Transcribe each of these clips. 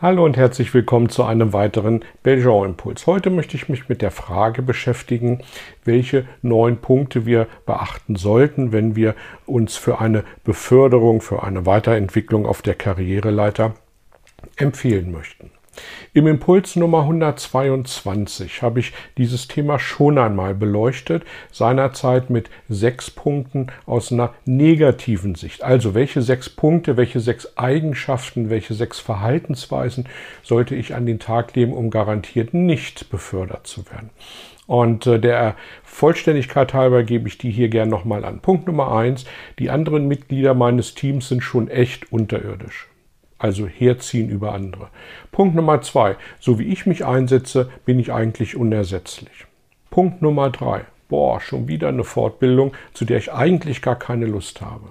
Hallo und herzlich willkommen zu einem weiteren Belgian Impuls. Heute möchte ich mich mit der Frage beschäftigen, welche neun Punkte wir beachten sollten, wenn wir uns für eine Beförderung, für eine Weiterentwicklung auf der Karriereleiter empfehlen möchten. Im Impuls Nummer 122 habe ich dieses Thema schon einmal beleuchtet, seinerzeit mit sechs Punkten aus einer negativen Sicht. Also welche sechs Punkte, welche sechs Eigenschaften, welche sechs Verhaltensweisen sollte ich an den Tag legen, um garantiert nicht befördert zu werden. Und äh, der Vollständigkeit halber gebe ich die hier gern nochmal an. Punkt Nummer eins, die anderen Mitglieder meines Teams sind schon echt unterirdisch also herziehen über andere. Punkt Nummer zwei, so wie ich mich einsetze, bin ich eigentlich unersetzlich. Punkt Nummer drei, boah, schon wieder eine Fortbildung, zu der ich eigentlich gar keine Lust habe.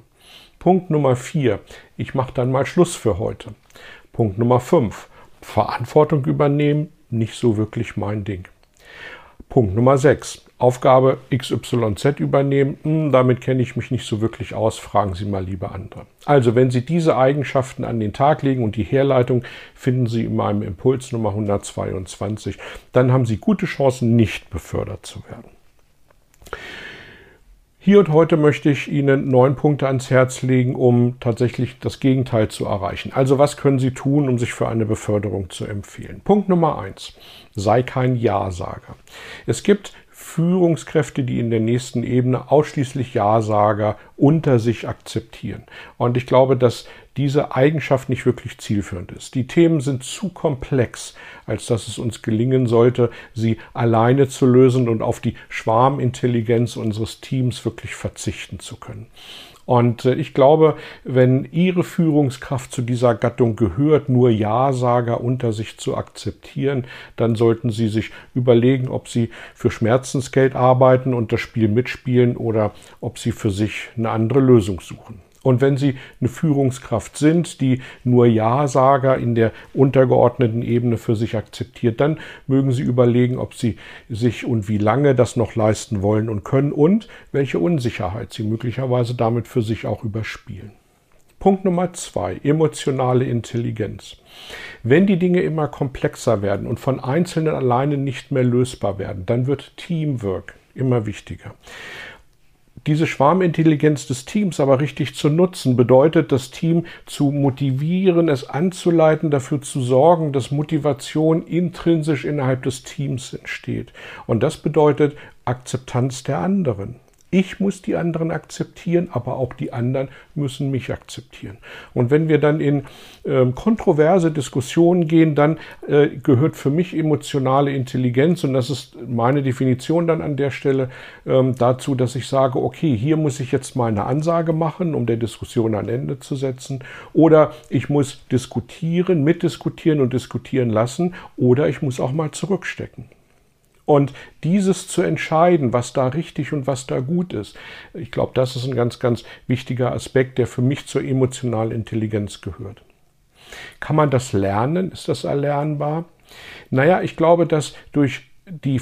Punkt Nummer vier, ich mache dann mal Schluss für heute. Punkt Nummer fünf, Verantwortung übernehmen, nicht so wirklich mein Ding. Punkt Nummer 6. Aufgabe XYZ übernehmen. Hm, damit kenne ich mich nicht so wirklich aus. Fragen Sie mal lieber andere. Also, wenn Sie diese Eigenschaften an den Tag legen und die Herleitung finden Sie in meinem Impuls Nummer 122, dann haben Sie gute Chancen, nicht befördert zu werden. Hier und heute möchte ich Ihnen neun Punkte ans Herz legen, um tatsächlich das Gegenteil zu erreichen. Also was können Sie tun, um sich für eine Beförderung zu empfehlen? Punkt Nummer eins. Sei kein Ja-Sager. Es gibt Führungskräfte, die in der nächsten Ebene ausschließlich Ja-Sager unter sich akzeptieren. Und ich glaube, dass diese Eigenschaft nicht wirklich zielführend ist. Die Themen sind zu komplex, als dass es uns gelingen sollte, sie alleine zu lösen und auf die Schwarmintelligenz unseres Teams wirklich verzichten zu können. Und äh, ich glaube, wenn Ihre Führungskraft zu dieser Gattung gehört, nur Ja-Sager unter sich zu akzeptieren, dann sollten Sie sich überlegen, ob Sie für Schmerzensgeld arbeiten und das Spiel mitspielen oder ob Sie für sich eine andere Lösung suchen. Und wenn Sie eine Führungskraft sind, die nur Ja-Sager in der untergeordneten Ebene für sich akzeptiert, dann mögen Sie überlegen, ob Sie sich und wie lange das noch leisten wollen und können und welche Unsicherheit Sie möglicherweise damit für sich auch überspielen. Punkt Nummer zwei, emotionale Intelligenz. Wenn die Dinge immer komplexer werden und von Einzelnen alleine nicht mehr lösbar werden, dann wird Teamwork immer wichtiger diese Schwarmintelligenz des Teams aber richtig zu nutzen, bedeutet, das Team zu motivieren, es anzuleiten, dafür zu sorgen, dass Motivation intrinsisch innerhalb des Teams entsteht. Und das bedeutet Akzeptanz der anderen. Ich muss die anderen akzeptieren, aber auch die anderen müssen mich akzeptieren. Und wenn wir dann in äh, kontroverse Diskussionen gehen, dann äh, gehört für mich emotionale Intelligenz, und das ist meine Definition dann an der Stelle äh, dazu, dass ich sage, okay, hier muss ich jetzt mal eine Ansage machen, um der Diskussion ein Ende zu setzen, oder ich muss diskutieren, mitdiskutieren und diskutieren lassen, oder ich muss auch mal zurückstecken. Und dieses zu entscheiden, was da richtig und was da gut ist, ich glaube, das ist ein ganz, ganz wichtiger Aspekt, der für mich zur emotionalen Intelligenz gehört. Kann man das lernen? Ist das erlernbar? Naja, ich glaube, dass durch die,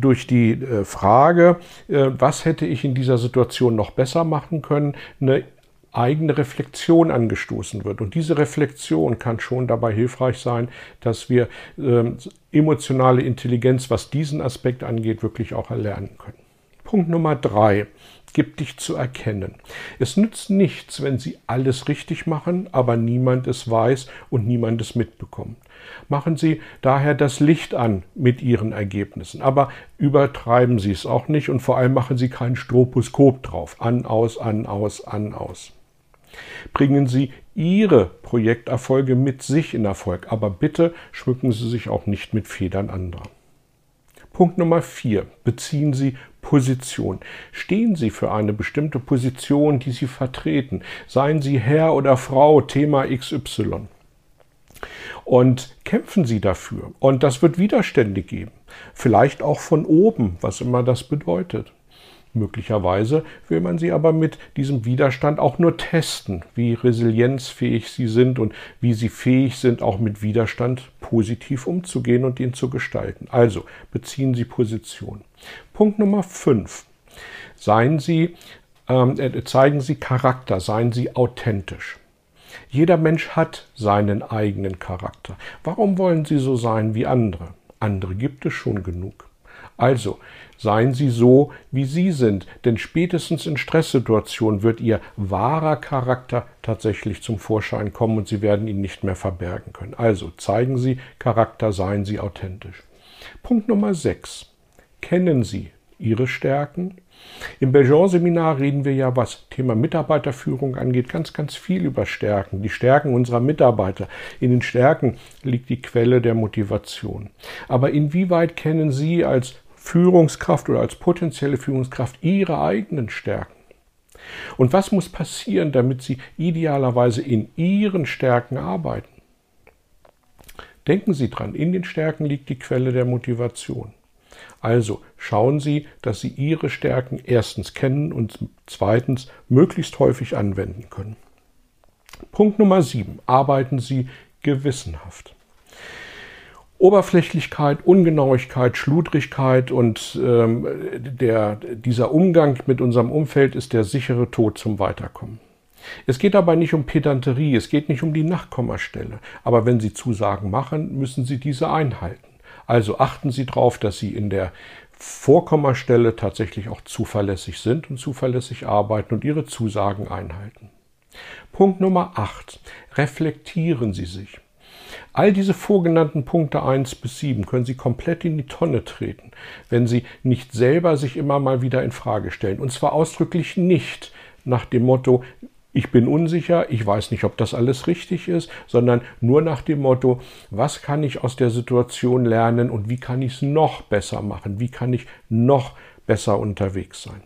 durch die äh, Frage, äh, was hätte ich in dieser Situation noch besser machen können, eine eigene Reflexion angestoßen wird. Und diese Reflexion kann schon dabei hilfreich sein, dass wir äh, emotionale Intelligenz, was diesen Aspekt angeht, wirklich auch erlernen können. Punkt Nummer drei. Gib dich zu erkennen. Es nützt nichts, wenn Sie alles richtig machen, aber niemand es weiß und niemand es mitbekommt. Machen Sie daher das Licht an mit Ihren Ergebnissen, aber übertreiben Sie es auch nicht und vor allem machen Sie kein Stroposkop drauf. An, aus, an, aus, an, aus. Bringen Sie Ihre Projekterfolge mit sich in Erfolg, aber bitte schmücken Sie sich auch nicht mit Federn anderer. Punkt Nummer vier: Beziehen Sie Position. Stehen Sie für eine bestimmte Position, die Sie vertreten. Seien Sie Herr oder Frau, Thema XY. Und kämpfen Sie dafür. Und das wird Widerstände geben. Vielleicht auch von oben, was immer das bedeutet. Möglicherweise will man sie aber mit diesem Widerstand auch nur testen, wie resilienzfähig sie sind und wie sie fähig sind, auch mit Widerstand positiv umzugehen und ihn zu gestalten. Also beziehen Sie Position. Punkt Nummer 5. Seien Sie, ähm, äh, zeigen Sie Charakter, seien Sie authentisch. Jeder Mensch hat seinen eigenen Charakter. Warum wollen Sie so sein wie andere? Andere gibt es schon genug. Also, seien Sie so, wie Sie sind, denn spätestens in Stresssituationen wird Ihr wahrer Charakter tatsächlich zum Vorschein kommen und Sie werden ihn nicht mehr verbergen können. Also, zeigen Sie Charakter, seien Sie authentisch. Punkt Nummer 6. Kennen Sie Ihre Stärken? Im Belgian-Seminar reden wir ja, was Thema Mitarbeiterführung angeht, ganz, ganz viel über Stärken, die Stärken unserer Mitarbeiter. In den Stärken liegt die Quelle der Motivation. Aber inwieweit kennen Sie als Führungskraft oder als potenzielle Führungskraft ihre eigenen Stärken. Und was muss passieren, damit sie idealerweise in ihren Stärken arbeiten? Denken Sie dran, in den Stärken liegt die Quelle der Motivation. Also schauen Sie, dass Sie Ihre Stärken erstens kennen und zweitens möglichst häufig anwenden können. Punkt Nummer 7. Arbeiten Sie gewissenhaft. Oberflächlichkeit, Ungenauigkeit, Schludrigkeit und ähm, der, dieser Umgang mit unserem Umfeld ist der sichere Tod zum Weiterkommen. Es geht dabei nicht um Pedanterie, es geht nicht um die Nachkommastelle. Aber wenn Sie Zusagen machen, müssen Sie diese einhalten. Also achten Sie darauf, dass Sie in der Vorkommastelle tatsächlich auch zuverlässig sind und zuverlässig arbeiten und Ihre Zusagen einhalten. Punkt Nummer 8. Reflektieren Sie sich. All diese vorgenannten Punkte 1 bis 7 können Sie komplett in die Tonne treten, wenn Sie nicht selber sich immer mal wieder in Frage stellen. Und zwar ausdrücklich nicht nach dem Motto, ich bin unsicher, ich weiß nicht, ob das alles richtig ist, sondern nur nach dem Motto, was kann ich aus der Situation lernen und wie kann ich es noch besser machen, wie kann ich noch besser unterwegs sein.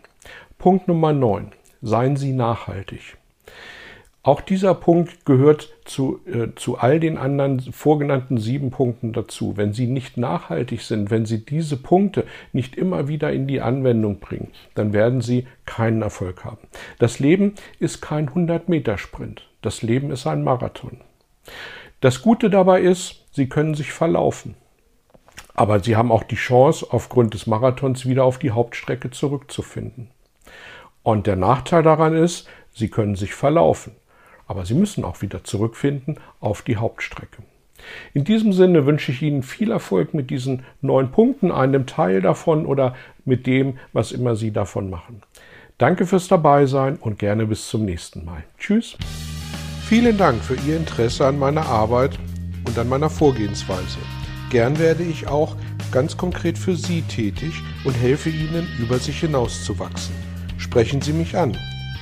Punkt Nummer 9. Seien Sie nachhaltig. Auch dieser Punkt gehört zu, äh, zu all den anderen vorgenannten sieben Punkten dazu. Wenn Sie nicht nachhaltig sind, wenn Sie diese Punkte nicht immer wieder in die Anwendung bringen, dann werden Sie keinen Erfolg haben. Das Leben ist kein 100-Meter-Sprint. Das Leben ist ein Marathon. Das Gute dabei ist, Sie können sich verlaufen. Aber Sie haben auch die Chance, aufgrund des Marathons wieder auf die Hauptstrecke zurückzufinden. Und der Nachteil daran ist, Sie können sich verlaufen aber Sie müssen auch wieder zurückfinden auf die Hauptstrecke. In diesem Sinne wünsche ich Ihnen viel Erfolg mit diesen neun Punkten, einem Teil davon oder mit dem, was immer Sie davon machen. Danke fürs Dabeisein und gerne bis zum nächsten Mal. Tschüss. Vielen Dank für Ihr Interesse an meiner Arbeit und an meiner Vorgehensweise. Gern werde ich auch ganz konkret für Sie tätig und helfe Ihnen, über sich hinauszuwachsen. Sprechen Sie mich an.